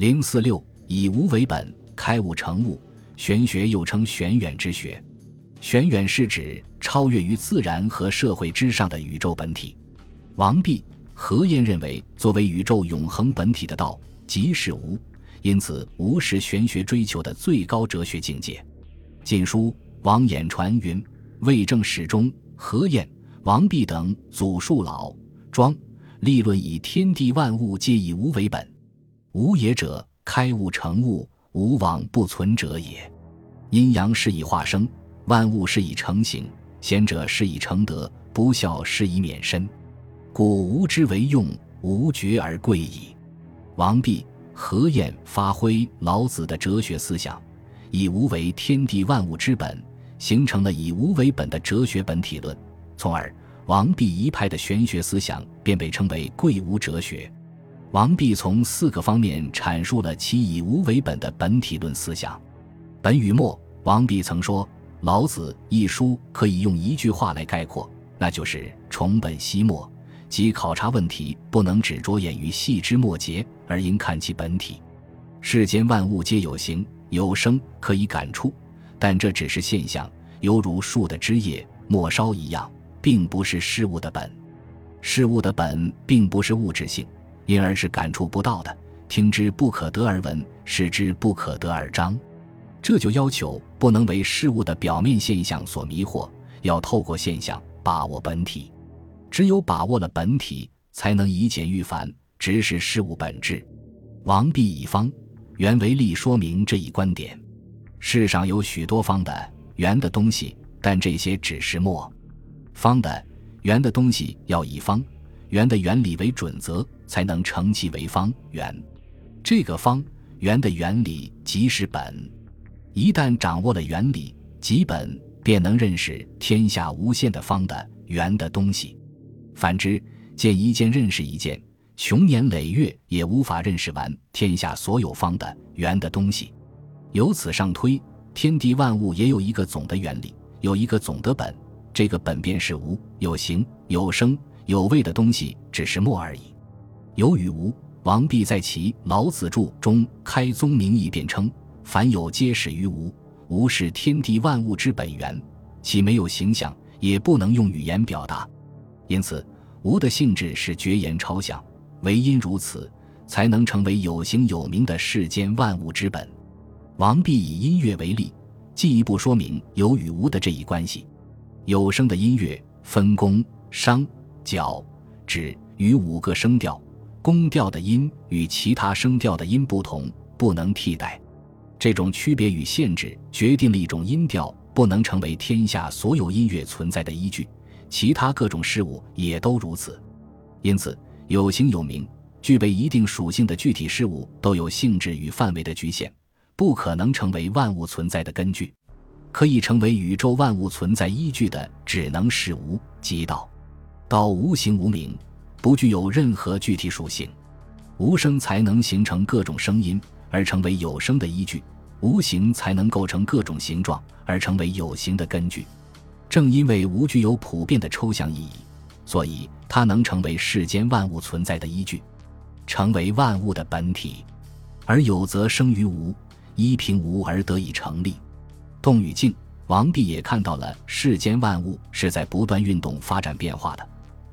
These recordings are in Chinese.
零四六以无为本，开悟成物。玄学又称玄远之学，玄远是指超越于自然和社会之上的宇宙本体。王弼、何晏认为，作为宇宙永恒本体的道，即是无，因此无是玄学追求的最高哲学境界。《晋书·王衍传》云：“魏正史中，何晏、王弼等祖述老庄立论，以天地万物皆以无为本。无也者，开悟成物。”无往不存者也，阴阳是以化生，万物是以成形，贤者是以成德，不孝是以免身，故无之为用，无觉而贵矣。王弼、何晏发挥老子的哲学思想，以无为天地万物之本，形成了以无为本的哲学本体论，从而王弼一派的玄学思想便被称为贵无哲学。王弼从四个方面阐述了其以无为本的本体论思想。本与末，王弼曾说：“老子一书可以用一句话来概括，那就是崇本析末，即考察问题不能只着眼于细枝末节，而应看其本体。世间万物皆有形有声，可以感触，但这只是现象，犹如树的枝叶、末梢一样，并不是事物的本。事物的本并不是物质性。”因而是感触不到的，听之不可得而闻，视之不可得而彰。这就要求不能为事物的表面现象所迷惑，要透过现象把握本体。只有把握了本体，才能以简驭繁，直视事物本质。王弼以方圆为例说明这一观点。世上有许多方的圆的东西，但这些只是末。方的圆的东西要以方圆的原理为准则。才能成其为方圆，这个方圆的原理即是本。一旦掌握了原理即本，便能认识天下无限的方的圆的东西。反之，见一件认识一件，穷年累月也无法认识完天下所有方的圆的东西。由此上推，天地万物也有一个总的原理，有一个总的本。这个本便是无，有形有生有味的东西，只是末而已。有与无，王弼在其《老子注》中开宗明义便称：“凡有皆始于无，无是天地万物之本源，其没有形象，也不能用语言表达。因此，无的性质是绝言超象，唯因如此，才能成为有形有名的世间万物之本。”王弼以音乐为例，进一步说明有与无的这一关系。有声的音乐分宫、商、角、指与五个声调。宫调的音与其他声调的音不同，不能替代。这种区别与限制决定了一种音调不能成为天下所有音乐存在的依据，其他各种事物也都如此。因此，有形有名、具备一定属性的具体事物都有性质与范围的局限，不可能成为万物存在的根据。可以成为宇宙万物存在依据的，只能是无即道。道无形无名。不具有任何具体属性，无声才能形成各种声音而成为有声的依据，无形才能构成各种形状而成为有形的根据。正因为无具有普遍的抽象意义，所以它能成为世间万物存在的依据，成为万物的本体。而有则生于无，依凭无而得以成立。动与静，王弼也看到了世间万物是在不断运动、发展、变化的，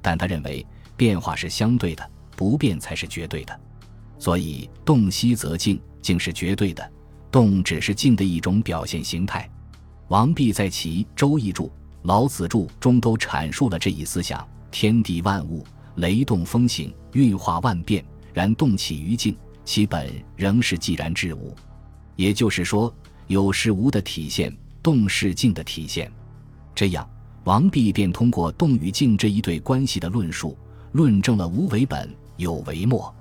但他认为。变化是相对的，不变才是绝对的，所以动息则静，静是绝对的，动只是静的一种表现形态。王弼在其《周易注》《老子注》中都阐述了这一思想：天地万物，雷动风行，运化万变，然动起于静，其本仍是寂然之物。也就是说，有是无的体现，动是静的体现。这样，王弼便通过动与静这一对关系的论述。论证了无为本，有为末。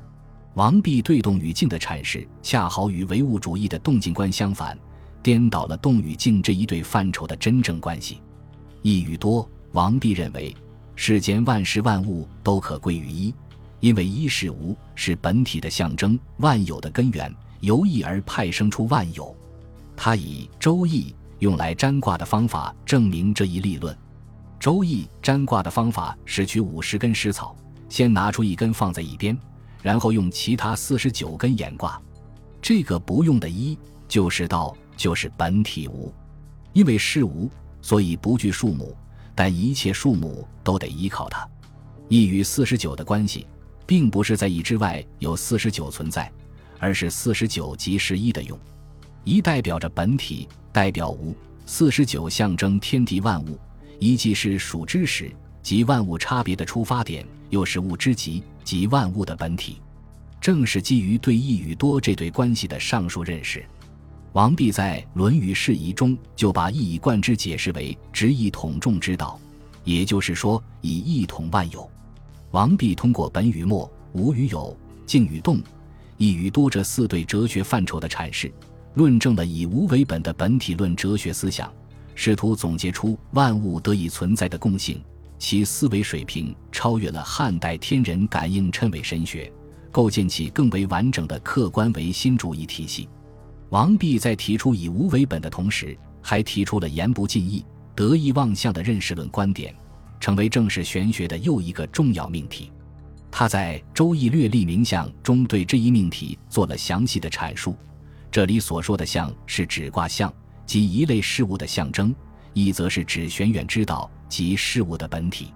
王弼对动与静的阐释，恰好与唯物主义的动静观相反，颠倒了动与静这一对范畴的真正关系。一与多，王弼认为，世间万事万物都可归于一，因为一是无，是本体的象征，万有的根源，由一而派生出万有。他以《周易》用来占卦的方法证明这一立论。《周易》占卦的方法是取五十根石草。先拿出一根放在一边，然后用其他四十九根演卦。这个不用的一就是道，就是本体无。因为是无，所以不惧数目，但一切数目都得依靠它。一与四十九的关系，并不是在一之外有四十九存在，而是四十九即是一的用。一代表着本体，代表无；四十九象征天地万物。一既是数之始，即万物差别的出发点，又是物之极，即万物的本体。正是基于对一与多这对关系的上述认识。王弼在《论语释疑》中就把一以贯之解释为直一统众之道，也就是说以一统万有。王弼通过本与末、无与有、静与动、一与多这四对哲学范畴的阐释，论证了以无为本的本体论哲学思想，试图总结出万物得以存在的共性。其思维水平超越了汉代天人感应谶纬神学，构建起更为完整的客观唯心主义体系。王弼在提出以无为本的同时，还提出了言不尽意、得意忘相的认识论观点，成为正式玄学的又一个重要命题。他在《周易略历名相》中对这一命题做了详细的阐述。这里所说的相是指卦象，即一类事物的象征；意则是指玄远之道及事物的本体。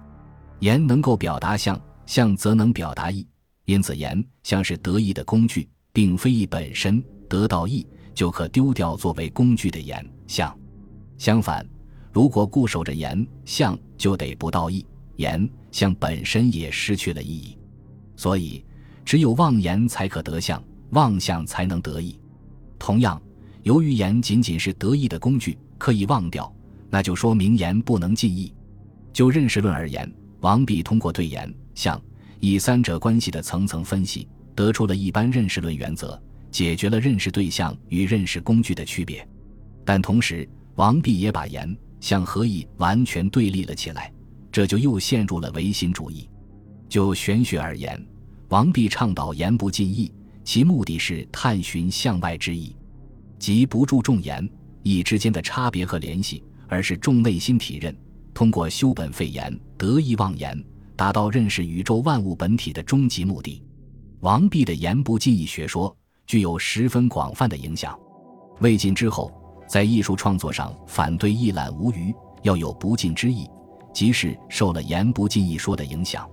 言能够表达象，象则能表达意，因此言像是得意的工具，并非意本身。得到意。就可丢掉作为工具的言象，相反，如果固守着言象，就得不到意，言象本身也失去了意义。所以，只有妄言才可得相，妄相才能得意。同样，由于言仅仅是得意的工具，可以忘掉，那就说明言不能尽意。就认识论而言，王弼通过对言象以三者关系的层层分析，得出了一般认识论原则。解决了认识对象与认识工具的区别，但同时，王弼也把言、象和意完全对立了起来，这就又陷入了唯心主义。就玄学而言，王弼倡导言不尽意，其目的是探寻向外之意，即不注重言意之间的差别和联系，而是重内心体认，通过修本废言、得意忘言，达到认识宇宙万物本体的终极目的。王弼的言不尽意学说。具有十分广泛的影响。魏晋之后，在艺术创作上反对一览无余，要有不尽之意，即是受了言不尽意说的影响。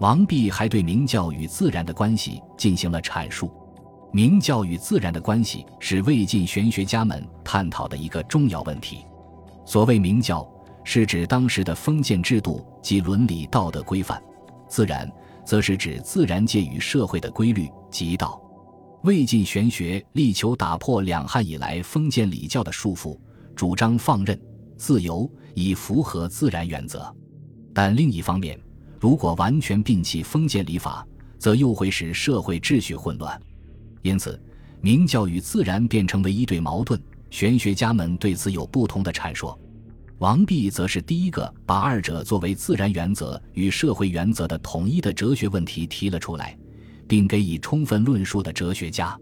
王弼还对明教与自然的关系进行了阐述。明教与自然的关系是魏晋玄学家们探讨的一个重要问题。所谓明教，是指当时的封建制度及伦理道德规范；自然，则是指自然界与社会的规律及道。魏晋玄学力求打破两汉以来封建礼教的束缚，主张放任自由，以符合自然原则。但另一方面，如果完全摒弃封建礼法，则又会使社会秩序混乱。因此，明教与自然便成为一对矛盾。玄学家们对此有不同的阐述。王弼则是第一个把二者作为自然原则与社会原则的统一的哲学问题提了出来。并给予充分论述的哲学家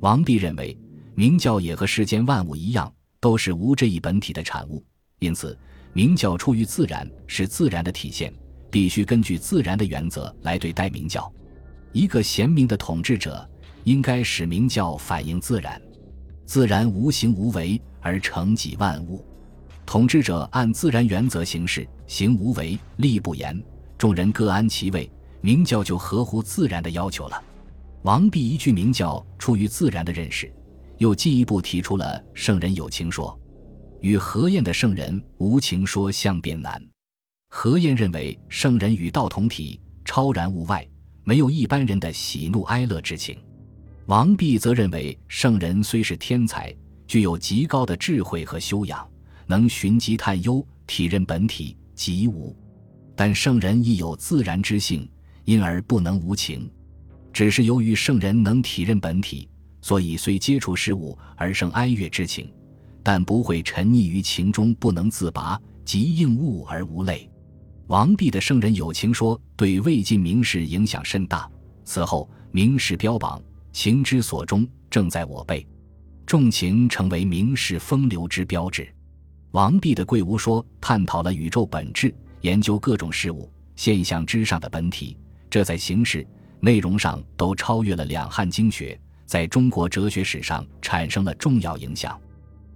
王弼认为，明教也和世间万物一样，都是无这一本体的产物。因此，明教出于自然，是自然的体现，必须根据自然的原则来对待明教。一个贤明的统治者，应该使明教反映自然，自然无形无为而成己万物。统治者按自然原则行事，行无为，立不言，众人各安其位。明教就合乎自然的要求了。王弼一句明教出于自然的认识，又进一步提出了圣人有情说，与何晏的圣人无情说相变难。何晏认为圣人与道同体，超然物外，没有一般人的喜怒哀乐之情。王弼则认为圣人虽是天才，具有极高的智慧和修养，能寻机探幽，体认本体即无，但圣人亦有自然之性。因而不能无情，只是由于圣人能体认本体，所以虽接触事物而生哀乐之情，但不会沉溺于情中不能自拔，即应物而无泪。王弼的圣人有情说对魏晋名士影响甚大。此后，名士标榜“情之所钟，正在我辈。重情成为名士风流之标志。王弼的《贵无说》探讨了宇宙本质，研究各种事物现象之上的本体，这在形式、内容上都超越了两汉经学，在中国哲学史上产生了重要影响。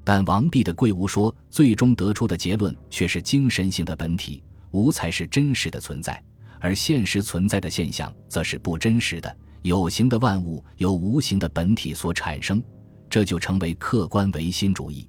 但王弼的《贵无说》最终得出的结论却是精神性的本体，无才是真实的存在，而现实存在的现象则是不真实的。有形的万物由无形的本体所产生这就成为客观唯心主义。